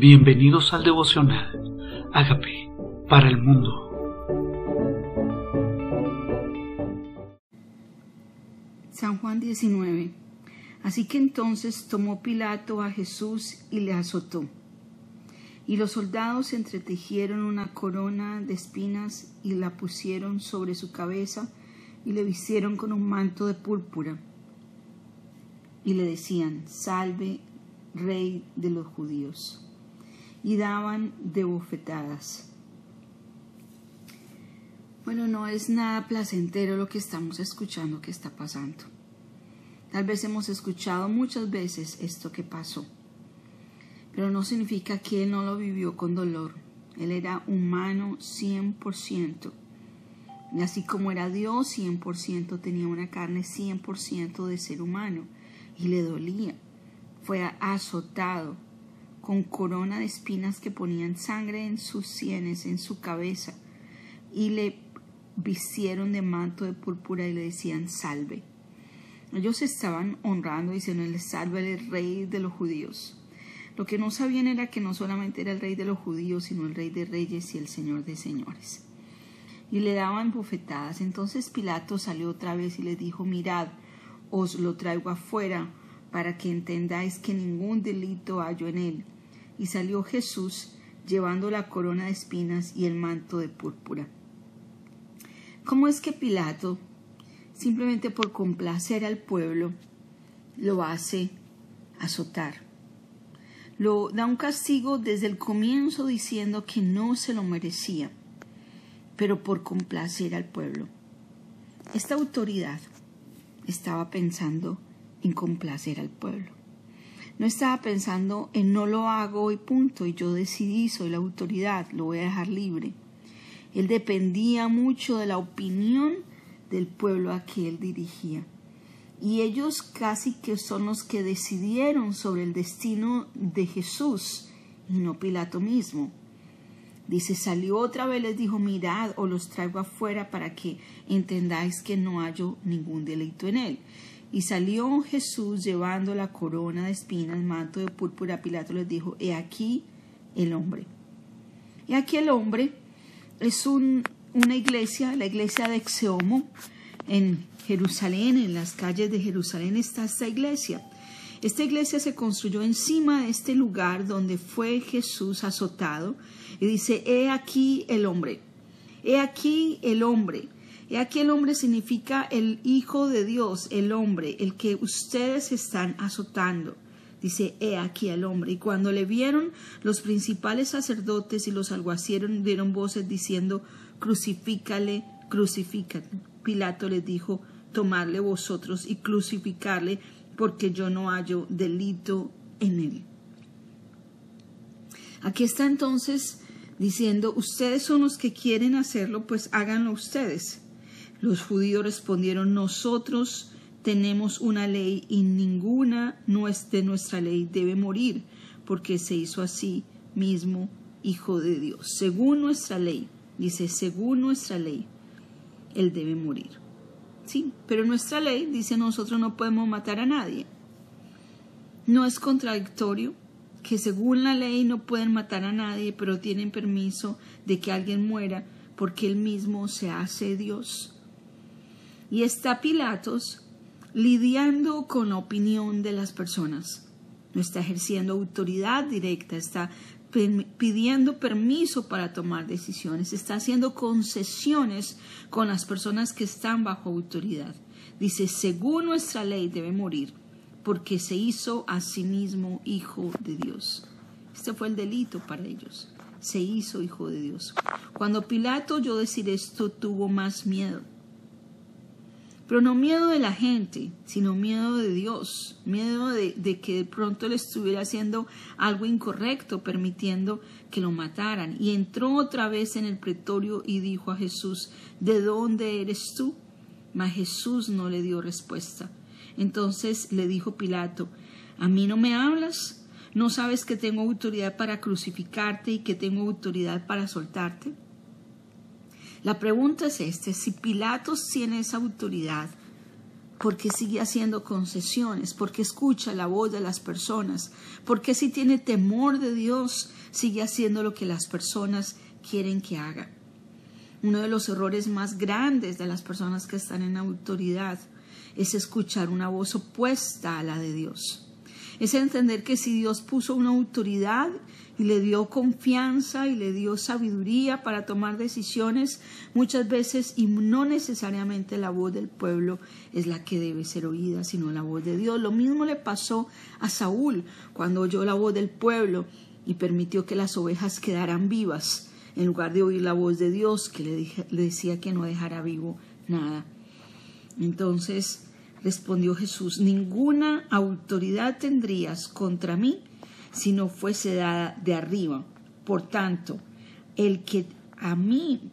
Bienvenidos al devocional. Hágame para el mundo. San Juan 19. Así que entonces tomó Pilato a Jesús y le azotó. Y los soldados entretejieron una corona de espinas y la pusieron sobre su cabeza y le vistieron con un manto de púrpura. Y le decían, salve, rey de los judíos y daban de bofetadas. Bueno, no es nada placentero lo que estamos escuchando que está pasando. Tal vez hemos escuchado muchas veces esto que pasó, pero no significa que él no lo vivió con dolor. Él era humano 100%. Y así como era Dios 100%, tenía una carne 100% de ser humano y le dolía. Fue azotado, con corona de espinas que ponían sangre en sus sienes, en su cabeza, y le vistieron de manto de púrpura y le decían salve. Ellos estaban honrando, diciendo, salve el rey de los judíos. Lo que no sabían era que no solamente era el rey de los judíos, sino el rey de reyes y el señor de señores. Y le daban bofetadas. Entonces Pilato salió otra vez y le dijo, mirad, os lo traigo afuera para que entendáis que ningún delito hallo en él. Y salió Jesús llevando la corona de espinas y el manto de púrpura. ¿Cómo es que Pilato, simplemente por complacer al pueblo, lo hace azotar? Lo da un castigo desde el comienzo diciendo que no se lo merecía, pero por complacer al pueblo. Esta autoridad estaba pensando en complacer al pueblo. No estaba pensando en no lo hago y punto, y yo decidí, soy la autoridad, lo voy a dejar libre. Él dependía mucho de la opinión del pueblo a que él dirigía. Y ellos casi que son los que decidieron sobre el destino de Jesús y no Pilato mismo. Dice, salió otra vez, les dijo, mirad, o los traigo afuera para que entendáis que no hallo ningún delito en él. Y salió Jesús llevando la corona de espinas, el manto de púrpura. Pilato les dijo, he aquí el hombre. He aquí el hombre es un, una iglesia, la iglesia de Exeomo, en Jerusalén, en las calles de Jerusalén está esta iglesia. Esta iglesia se construyó encima de este lugar donde fue Jesús azotado y dice, he aquí el hombre, he aquí el hombre y aquí el hombre significa el Hijo de Dios, el hombre, el que ustedes están azotando. Dice, he aquí el hombre. Y cuando le vieron, los principales sacerdotes y los alguacieros dieron voces diciendo, crucifícale, crucifícale. Pilato les dijo, tomarle vosotros y crucificarle, porque yo no hallo delito en él. Aquí está entonces diciendo, ustedes son los que quieren hacerlo, pues háganlo ustedes. Los judíos respondieron, nosotros tenemos una ley y ninguna de nuestra ley debe morir, porque se hizo así mismo Hijo de Dios. Según nuestra ley, dice, según nuestra ley, Él debe morir. Sí, pero nuestra ley dice nosotros no podemos matar a nadie. No es contradictorio que según la ley no pueden matar a nadie, pero tienen permiso de que alguien muera porque él mismo se hace Dios. Y está Pilatos lidiando con la opinión de las personas. No está ejerciendo autoridad directa, está pidiendo permiso para tomar decisiones, está haciendo concesiones con las personas que están bajo autoridad. Dice, según nuestra ley debe morir, porque se hizo a sí mismo hijo de Dios. Este fue el delito para ellos. Se hizo hijo de Dios. Cuando Pilato oyó decir esto, tuvo más miedo pero no miedo de la gente, sino miedo de Dios, miedo de, que de pronto le estuviera haciendo algo incorrecto, permitiendo que lo mataran. Y entró otra vez en el pretorio y dijo a Jesús, ¿de dónde eres tú? Mas Jesús no le dio respuesta. Entonces le dijo Pilato, ¿a mí no me hablas? ¿No sabes que tengo autoridad para crucificarte y que tengo autoridad para soltarte? La pregunta es esta, si Pilatos tiene esa autoridad, porque sigue haciendo concesiones, porque escucha la voz de las personas, porque si tiene temor de Dios, sigue haciendo lo que las personas quieren que haga. Uno de los errores más grandes de las personas que están en autoridad es escuchar una voz opuesta a la de Dios. Es entender que si Dios puso una autoridad y le dio confianza y le dio sabiduría para tomar decisiones, muchas veces y no necesariamente la voz del pueblo es la que debe ser oída, sino la voz de Dios. Lo mismo le pasó a Saúl cuando oyó la voz del pueblo y permitió que las ovejas quedaran vivas en lugar de oír la voz de Dios que le, decía que no dejara vivo nada. Entonces respondió Jesús, ninguna autoridad tendrías contra mí si no fuese dada de arriba. Por tanto, el que a mí,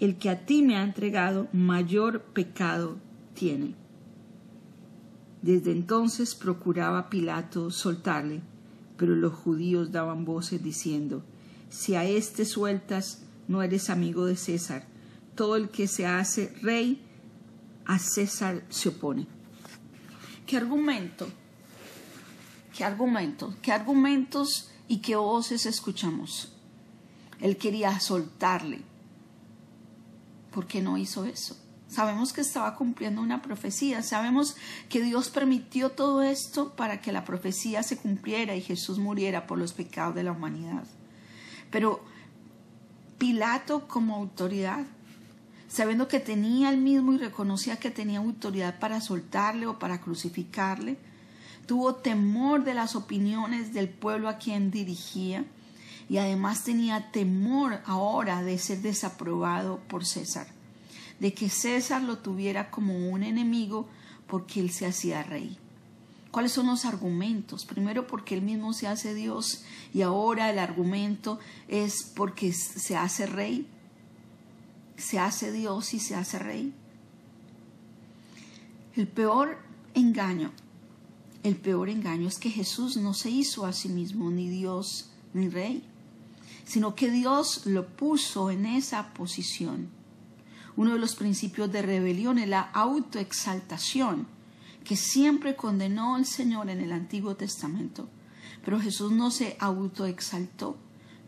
el que a ti me ha entregado, mayor pecado tiene. Desde entonces procuraba Pilato soltarle, pero los judíos daban voces diciendo, si a éste sueltas, no eres amigo de César. Todo el que se hace rey, a César se opone. ¿Qué argumento ¿Qué argumentos? ¿Qué argumentos y qué voces escuchamos? Él quería soltarle. ¿Por qué no hizo eso? Sabemos que estaba cumpliendo una profecía, sabemos que Dios permitió todo esto para que la profecía se cumpliera y Jesús muriera por los pecados de la humanidad. Pero Pilato como autoridad, sabiendo que tenía el mismo y reconocía que tenía autoridad para soltarle o para crucificarle, tuvo temor de las opiniones del pueblo a quien dirigía y además tenía temor ahora de ser desaprobado por César, de que César lo tuviera como un enemigo porque él se hacía rey. ¿Cuáles son los argumentos? Primero porque él mismo se hace Dios y ahora el argumento es porque se hace rey, se hace Dios y se hace rey. El peor engaño el peor engaño es que Jesús no se hizo a sí mismo ni Dios ni rey, sino que Dios lo puso en esa posición. Uno de los principios de rebelión es la autoexaltación, que siempre condenó el Señor en el Antiguo Testamento. Pero Jesús no se autoexaltó,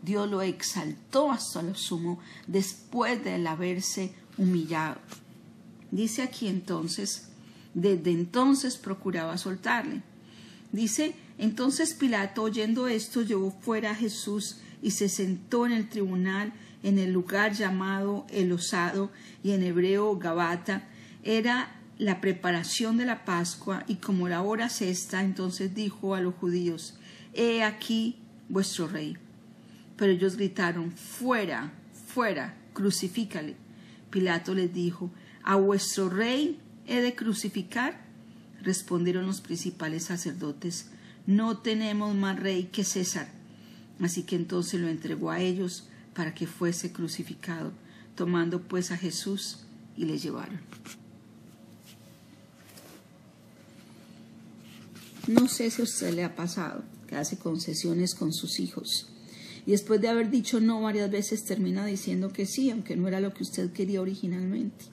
Dios lo exaltó hasta lo sumo después de haberse humillado. Dice aquí entonces, desde entonces procuraba soltarle. Dice, entonces Pilato, oyendo esto, llevó fuera a Jesús y se sentó en el tribunal en el lugar llamado el osado y en hebreo Gabata. Era la preparación de la Pascua y como la hora sexta, entonces dijo a los judíos, He aquí vuestro rey. Pero ellos gritaron, Fuera, fuera, crucifícale. Pilato les dijo, ¿A vuestro rey he de crucificar? Respondieron los principales sacerdotes, no tenemos más rey que César. Así que entonces lo entregó a ellos para que fuese crucificado, tomando pues a Jesús y le llevaron. No sé si a usted le ha pasado que hace concesiones con sus hijos después de haber dicho no varias veces termina diciendo que sí, aunque no era lo que usted quería originalmente.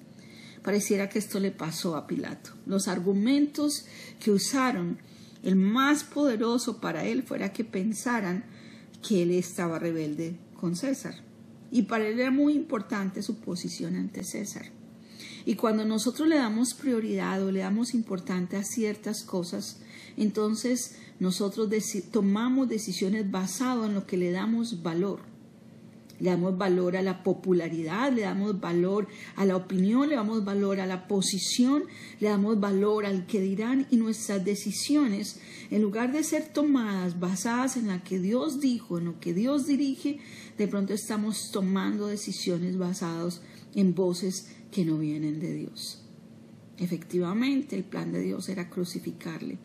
Pareciera que esto le pasó a Pilato. Los argumentos que usaron, el más poderoso para él fuera que pensaran que él estaba rebelde con César. Y para él era muy importante su posición ante César. Y cuando nosotros le damos prioridad o le damos importante a ciertas cosas, entonces nosotros tomamos decisiones basadas en lo que le damos valor le damos valor a la popularidad, le damos valor a la opinión, le damos valor a la posición, le damos valor al que dirán y nuestras decisiones, en lugar de ser tomadas basadas en lo que Dios dijo, en lo que Dios dirige, de pronto estamos tomando decisiones basadas en voces que no vienen de Dios. Efectivamente, el plan de Dios era crucificarle,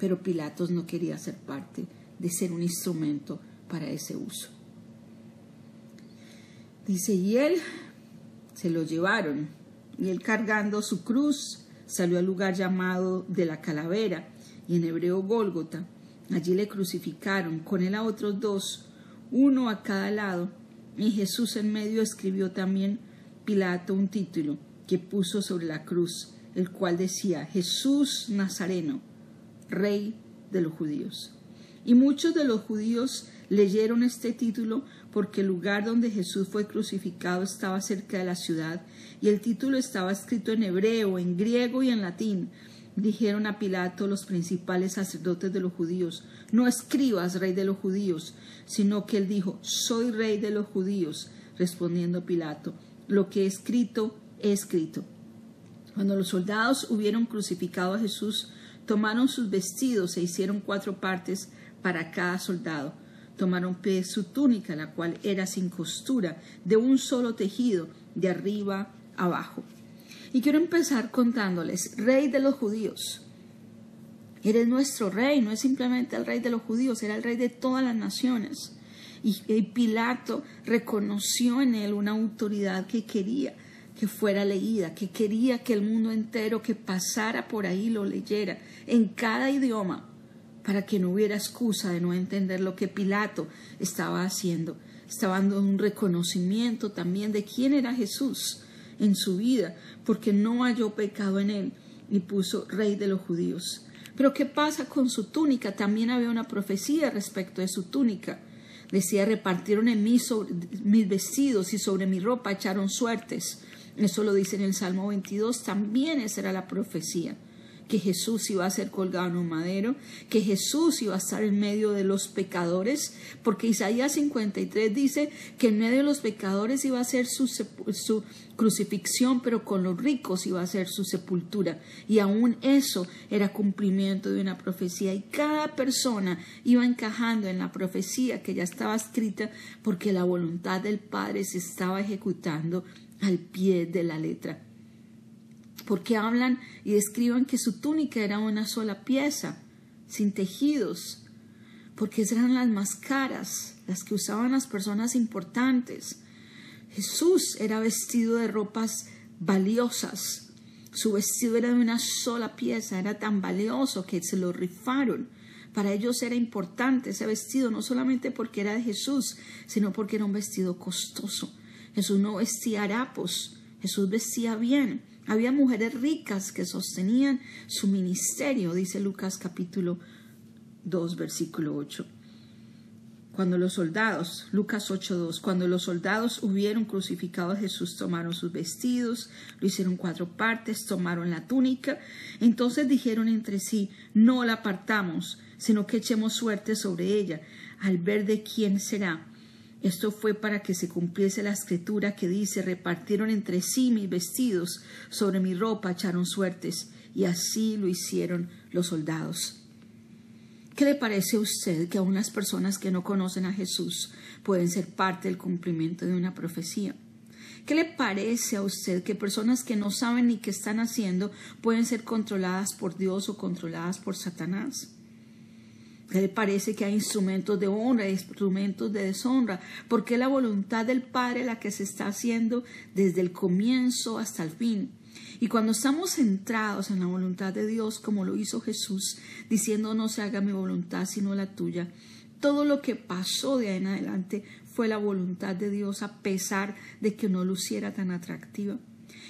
pero Pilatos no quería ser parte de ser un instrumento para ese uso. Dice, y él se lo llevaron, y él cargando su cruz salió al lugar llamado de la calavera, y en hebreo Gólgota. Allí le crucificaron, con él a otros dos, uno a cada lado, y Jesús en medio escribió también Pilato un título que puso sobre la cruz, el cual decía Jesús Nazareno, Rey de los judíos. Y muchos de los judíos leyeron este título porque el lugar donde Jesús fue crucificado estaba cerca de la ciudad y el título estaba escrito en hebreo, en griego y en latín. Dijeron a Pilato los principales sacerdotes de los judíos, no escribas rey de los judíos, sino que él dijo, soy rey de los judíos. Respondiendo Pilato, lo que he escrito, he escrito. Cuando los soldados hubieron crucificado a Jesús, tomaron sus vestidos e hicieron cuatro partes para cada soldado. Tomaron su túnica, la cual era sin costura, de un solo tejido, de arriba abajo. Y quiero empezar contándoles, rey de los judíos. Eres nuestro rey, no es simplemente el rey de los judíos, era el rey de todas las naciones. Y, Pilato reconoció en él una autoridad que quería que fuera leída, que quería que el mundo entero que pasara por ahí lo leyera en cada idioma, para que no hubiera excusa de no entender lo que Pilato estaba haciendo. Estaba dando un reconocimiento también de quién era Jesús en su vida, porque no halló pecado en él y puso rey de los judíos. Pero ¿qué pasa con su túnica? También había una profecía respecto de su túnica. Decía, repartieron en mí mis vestidos y sobre mi ropa echaron suertes. Eso lo dice en el Salmo 22. También esa era la profecía que Jesús iba a ser colgado en un madero, que Jesús iba a estar en medio de los pecadores, porque Isaías 53 dice que en medio de los pecadores iba a ser su, su crucifixión, pero con los ricos iba a ser su sepultura. Y aún eso era cumplimiento de una profecía. Y cada persona iba encajando en la profecía que ya estaba escrita, porque la voluntad del Padre se estaba ejecutando al pie de la letra porque hablan y describan que su túnica era una sola pieza, sin tejidos, porque eran las más caras, las que usaban las personas importantes. Jesús era vestido de ropas valiosas, su vestido era de una sola pieza, era tan valioso que se lo rifaron. Para ellos era importante ese vestido, no solamente porque era de Jesús, sino porque era un vestido costoso. Jesús no vestía harapos, Jesús vestía bien. Había mujeres ricas que sostenían su ministerio, dice Lucas capítulo 2, versículo 8. Cuando los soldados, Lucas 8.2, cuando los soldados hubieron crucificado a Jesús, tomaron sus vestidos, lo hicieron cuatro partes, tomaron la túnica, entonces dijeron entre sí, no la apartamos, sino que echemos suerte sobre ella, al ver de quién será esto fue para que se cumpliese la escritura que dice, repartieron entre sí mis vestidos, sobre mi ropa echaron suertes, y así lo hicieron los soldados. ¿Qué le parece a usted que aún las personas que no conocen a Jesús pueden ser parte del cumplimiento de una profecía? ¿Qué le parece a usted que personas que no saben ni qué están haciendo pueden ser controladas por Dios o controladas por Satanás? Parece que hay instrumentos de honra y instrumentos de deshonra, porque es la voluntad del Padre la que se está haciendo desde el comienzo hasta el fin. Y cuando estamos centrados en la voluntad de Dios, como lo hizo Jesús, diciendo no se haga mi voluntad sino la tuya, todo lo que pasó de ahí en adelante fue la voluntad de Dios a pesar de que no luciera tan atractiva.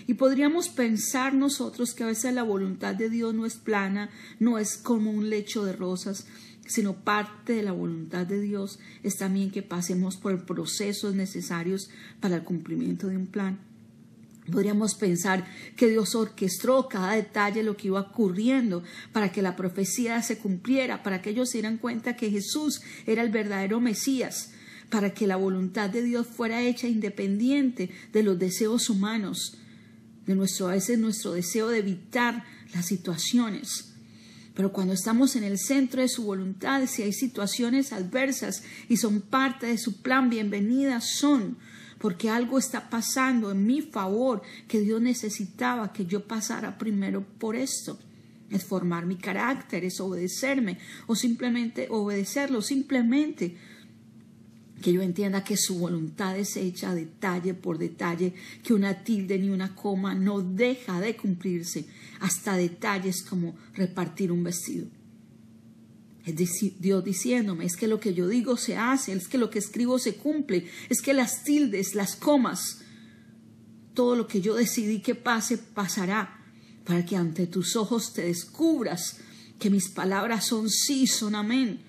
Y podríamos pensar nosotros que a veces la voluntad de Dios no es plana, no es como un lecho de rosas, sino parte de la voluntad de Dios es también que pasemos por procesos necesarios para el cumplimiento de un plan. Podríamos pensar que Dios orquestó cada detalle lo que iba ocurriendo para que la profecía se cumpliera, para que ellos se dieran cuenta que Jesús era el verdadero Mesías, para que la voluntad de Dios fuera hecha independiente de los deseos humanos, de nuestro, a veces nuestro deseo de evitar las situaciones. Pero cuando estamos en el centro de su voluntad, si hay situaciones adversas y son parte de su plan, bienvenidas son, porque algo está pasando en mi favor que Dios necesitaba que yo pasara primero por esto. Es formar mi carácter, es obedecerme o simplemente obedecerlo, simplemente que yo entienda que su voluntad es hecha detalle por detalle, que una tilde ni una coma no deja de cumplirse, hasta detalles como repartir un vestido. Es decir, Dios diciéndome, es que lo que yo digo se hace, es que lo que escribo se cumple, es que las tildes, las comas, todo lo que yo decidí que pase, pasará para que ante tus ojos te descubras que mis palabras son sí, son amén,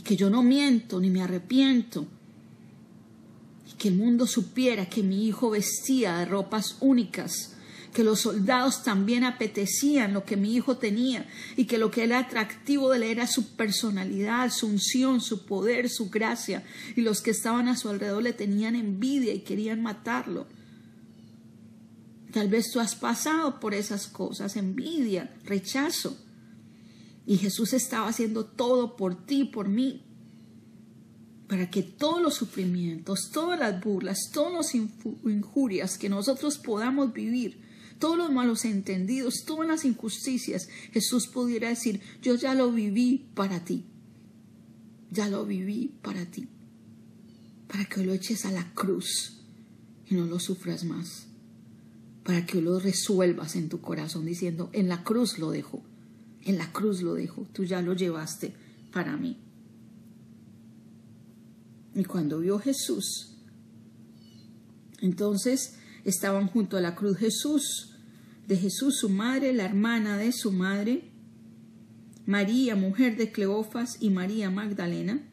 y que yo no miento ni me arrepiento, y que el mundo supiera que mi hijo vestía de ropas únicas, que los soldados también apetecían lo que mi hijo tenía y que lo que era atractivo de él era su personalidad, su unción, su poder, su gracia y los que estaban a su alrededor le tenían envidia y querían matarlo. Tal vez tú has pasado por esas cosas, envidia, rechazo. Y Jesús estaba haciendo todo por ti, por mí, para que todos los sufrimientos, todas las burlas, todas las injurias que nosotros podamos vivir, todos los malos entendidos, todas las injusticias, Jesús pudiera decir, yo ya lo viví para ti, ya lo viví para ti, para que lo eches a la cruz y no lo sufras más. Para que lo resuelvas en tu corazón diciendo, en la cruz lo dejo, en la cruz lo dejo, tú ya lo llevaste para mí. Y cuando vio Jesús, entonces estaban junto a la cruz Jesús, de Jesús su madre, la hermana de su madre, María, mujer de Cleofas, y María Magdalena.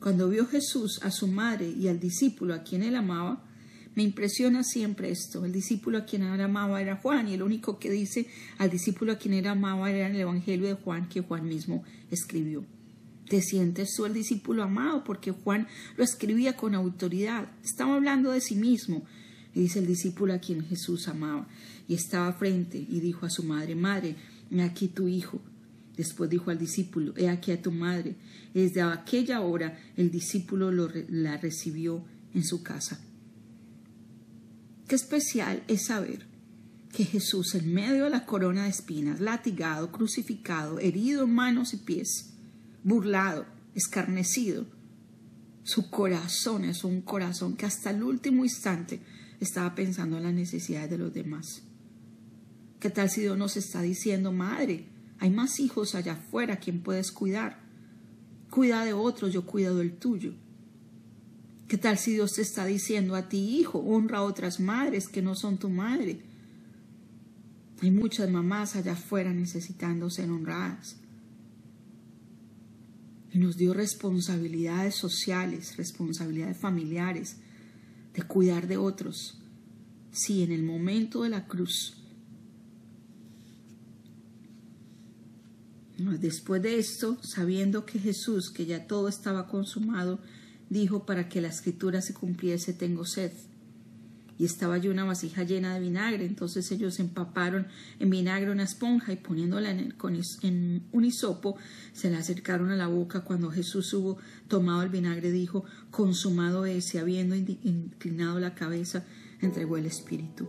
Cuando vio Jesús a su madre y al discípulo a quien él amaba, me impresiona siempre esto. El discípulo a quien él amaba era Juan y el único que dice al discípulo a quien él amaba era el Evangelio de Juan que Juan mismo escribió. ¿Te sientes tú el discípulo amado? Porque Juan lo escribía con autoridad. Estaba hablando de sí mismo. Y dice el discípulo a quien Jesús amaba. Y estaba frente y dijo a su madre, Madre, he aquí tu hijo. Después dijo al discípulo, he aquí a tu madre. Desde aquella hora el discípulo la recibió en su casa. Qué especial es saber que Jesús, en medio de la corona de espinas, latigado, crucificado, herido en manos y pies, burlado, escarnecido, su corazón es un corazón que hasta el último instante estaba pensando en las necesidades de los demás. ¿Qué tal si Dios nos está diciendo, madre, hay más hijos allá afuera, quien puedes cuidar? Cuida de otros, yo cuido del tuyo. ¿Qué tal si Dios te está diciendo a ti, hijo, honra a otras madres que no son tu madre? Hay muchas mamás allá afuera necesitando ser honradas. Y nos dio responsabilidades sociales, responsabilidades familiares, de cuidar de otros. Sí, en el momento de la cruz. Después de esto, sabiendo que Jesús, que ya todo estaba consumado, dijo, para que la escritura se cumpliese, tengo sed. Y estaba allí una vasija llena de vinagre. Entonces ellos empaparon en vinagre una esponja y poniéndola en, en un hisopo, se la acercaron a la boca. Cuando Jesús hubo tomado el vinagre, dijo, consumado es, y habiendo inclinado la cabeza, entregó el Espíritu.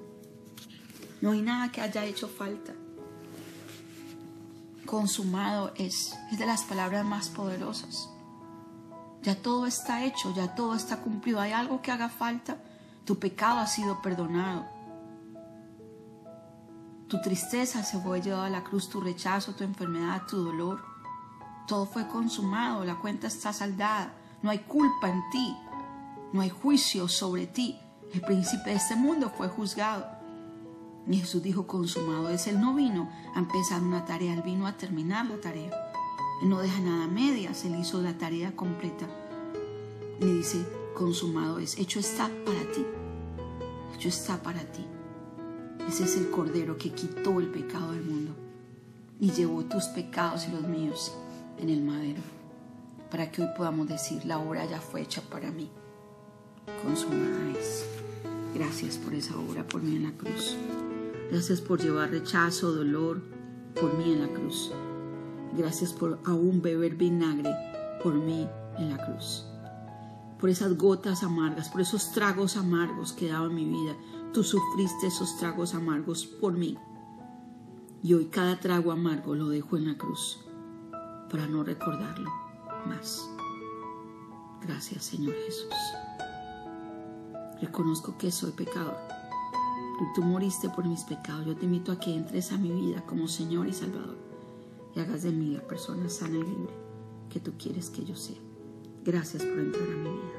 No hay nada que haya hecho falta. Consumado es, es de las palabras más poderosas. Ya todo está hecho, ya todo está cumplido. ¿Hay algo que haga falta? Tu pecado ha sido perdonado. Tu tristeza se fue llevada a la cruz, tu rechazo, tu enfermedad, tu dolor. Todo fue consumado, la cuenta está saldada. No hay culpa en ti, no hay juicio sobre ti. El príncipe de este mundo fue juzgado. Y Jesús dijo, consumado es. Él no vino a empezar una tarea, él vino a terminar la tarea. No deja nada a medias, Él hizo la tarea completa. Y dice, consumado es, hecho está para ti, hecho está para ti. Ese es el Cordero que quitó el pecado del mundo y llevó tus pecados y los míos en el madero, para que hoy podamos decir, la obra ya fue hecha para mí, consumada es. Gracias por esa obra por mí en la cruz. Gracias por llevar rechazo, dolor por mí en la cruz. Gracias por aún beber vinagre por mí en la cruz. Por esas gotas amargas, por esos tragos amargos que daba mi vida. Tú sufriste esos tragos amargos por mí. Y hoy cada trago amargo lo dejo en la cruz para no recordarlo más. Gracias Señor Jesús. Reconozco que soy pecador. Tú moriste por mis pecados. Yo te invito a que entres a mi vida como Señor y Salvador y hagas de mí la persona sana y libre que tú quieres que yo sea. Gracias por entrar a mi vida.